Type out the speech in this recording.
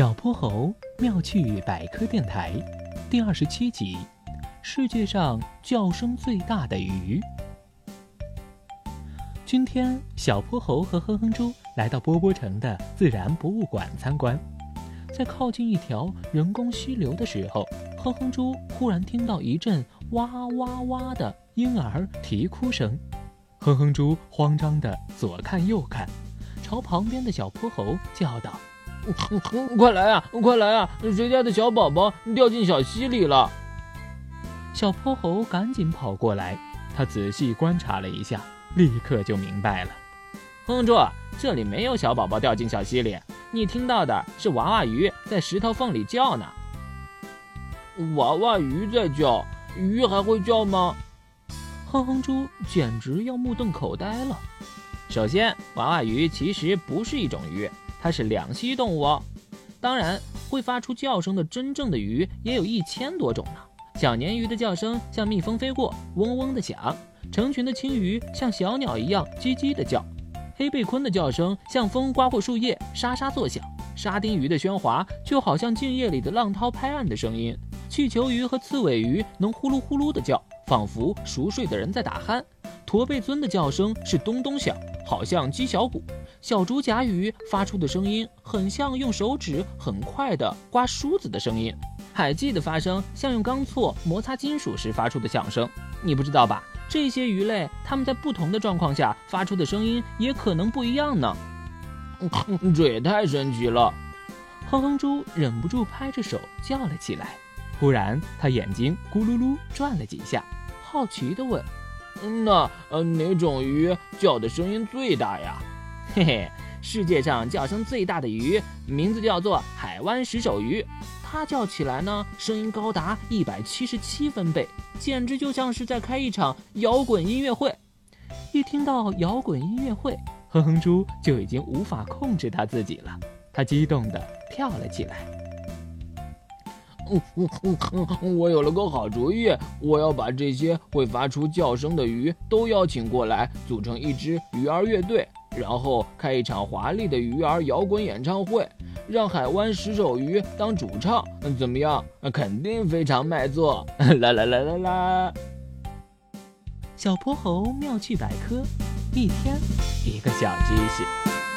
小泼猴妙趣百科电台第二十七集：世界上叫声最大的鱼。今天，小泼猴和哼哼猪来到波波城的自然博物馆参观，在靠近一条人工溪流的时候，哼哼猪忽然听到一阵哇哇哇的婴儿啼哭声，哼哼猪慌张的左看右看，朝旁边的小泼猴叫道。快来啊！快来啊！谁家的小宝宝掉进小溪里了？小泼猴赶紧跑过来，他仔细观察了一下，立刻就明白了。哼猪，这里没有小宝宝掉进小溪里，你听到的是娃娃鱼在石头缝里叫呢。娃娃鱼在叫，鱼还会叫吗？哼哼猪简直要目瞪口呆了。首先，娃娃鱼其实不是一种鱼。它是两栖动物哦，当然会发出叫声的真正的鱼也有一千多种呢。小鲶鱼的叫声像蜜蜂飞过，嗡嗡的响；成群的青鱼像小鸟一样叽叽的叫；黑背鲲的叫声像风刮过树叶，沙沙作响；沙丁鱼的喧哗就好像静夜里的浪涛拍岸的声音；气球鱼和刺尾鱼能呼噜呼噜的叫，仿佛熟睡的人在打鼾；驼背鳟的叫声是咚咚响。好像击小鼓，小竹甲鱼发出的声音很像用手指很快的刮梳子的声音，海蚧的发声像用钢锉摩擦金属时发出的响声。你不知道吧？这些鱼类它们在不同的状况下发出的声音也可能不一样呢。这也太神奇了！哼哼猪忍不住拍着手叫了起来。忽然，他眼睛咕噜噜转了几下，好奇地问。嗯那呃，哪种鱼叫的声音最大呀？嘿嘿，世界上叫声最大的鱼名字叫做海湾石首鱼，它叫起来呢，声音高达一百七十七分贝，简直就像是在开一场摇滚音乐会。一听到摇滚音乐会，哼哼猪就已经无法控制他自己了，他激动地跳了起来。我有了个好主意，我要把这些会发出叫声的鱼都邀请过来，组成一支鱼儿乐队，然后开一场华丽的鱼儿摇滚演唱会，让海湾石首鱼当主唱，怎么样？肯定非常卖座！啦啦啦啦啦！小泼猴妙趣百科，一天一个小知识。